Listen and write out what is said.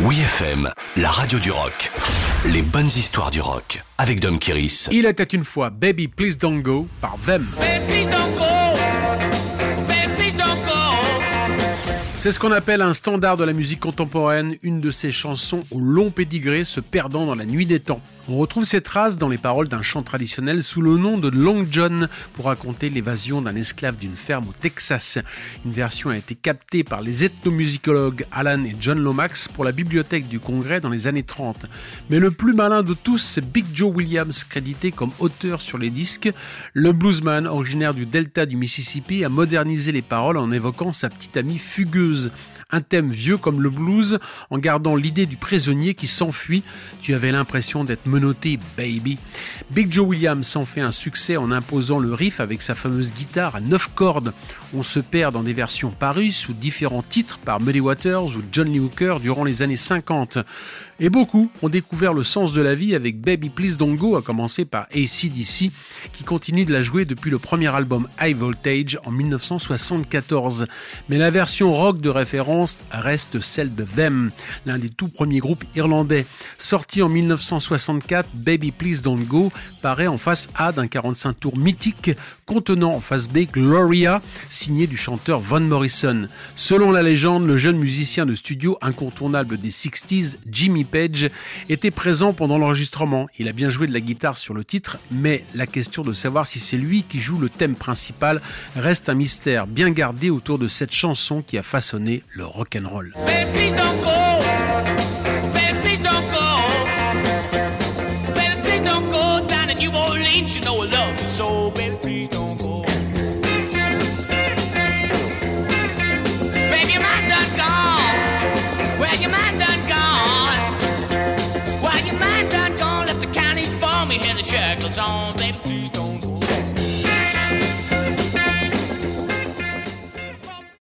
Oui FM, la radio du rock. Les bonnes histoires du rock avec Dom Kiris. Il était une fois Baby Please Don't Go par Them. C'est ce qu'on appelle un standard de la musique contemporaine, une de ces chansons au long pédigré se perdant dans la nuit des temps. On retrouve ces traces dans les paroles d'un chant traditionnel sous le nom de Long John pour raconter l'évasion d'un esclave d'une ferme au Texas. Une version a été captée par les ethnomusicologues Alan et John Lomax pour la bibliothèque du Congrès dans les années 30. Mais le plus malin de tous, c'est Big Joe Williams, crédité comme auteur sur les disques. Le bluesman, originaire du delta du Mississippi, a modernisé les paroles en évoquant sa petite amie fugueuse un thème vieux comme le blues, en gardant l'idée du prisonnier qui s'enfuit. Tu avais l'impression d'être menotté, baby. Big Joe Williams s'en fait un succès en imposant le riff avec sa fameuse guitare à 9 cordes. On se perd dans des versions parues sous différents titres par Muddy Waters ou John Lee Hooker durant les années 50. Et beaucoup ont découvert le sens de la vie avec Baby Please Don't Go, à commencer par ACDC, qui continue de la jouer depuis le premier album High Voltage en 1974. Mais la version rock de référence reste celle de Them, l'un des tout premiers groupes irlandais. Sorti en 1964, Baby Please Don't Go paraît en face A d'un 45 tours mythique contenant en face B Gloria, signé du chanteur Van Morrison. Selon la légende, le jeune musicien de studio incontournable des 60s, Jimmy Page, était présent pendant l'enregistrement. Il a bien joué de la guitare sur le titre, mais la question de savoir si c'est lui qui joue le thème principal reste un mystère bien gardé autour de cette chanson qui a façonné le rock'n'roll. you know I love you so, baby, please don't go. Baby, your mind done gone. Well, your mind done gone. Well, your mind done gone. Left the county for me, had the shackles on, baby, please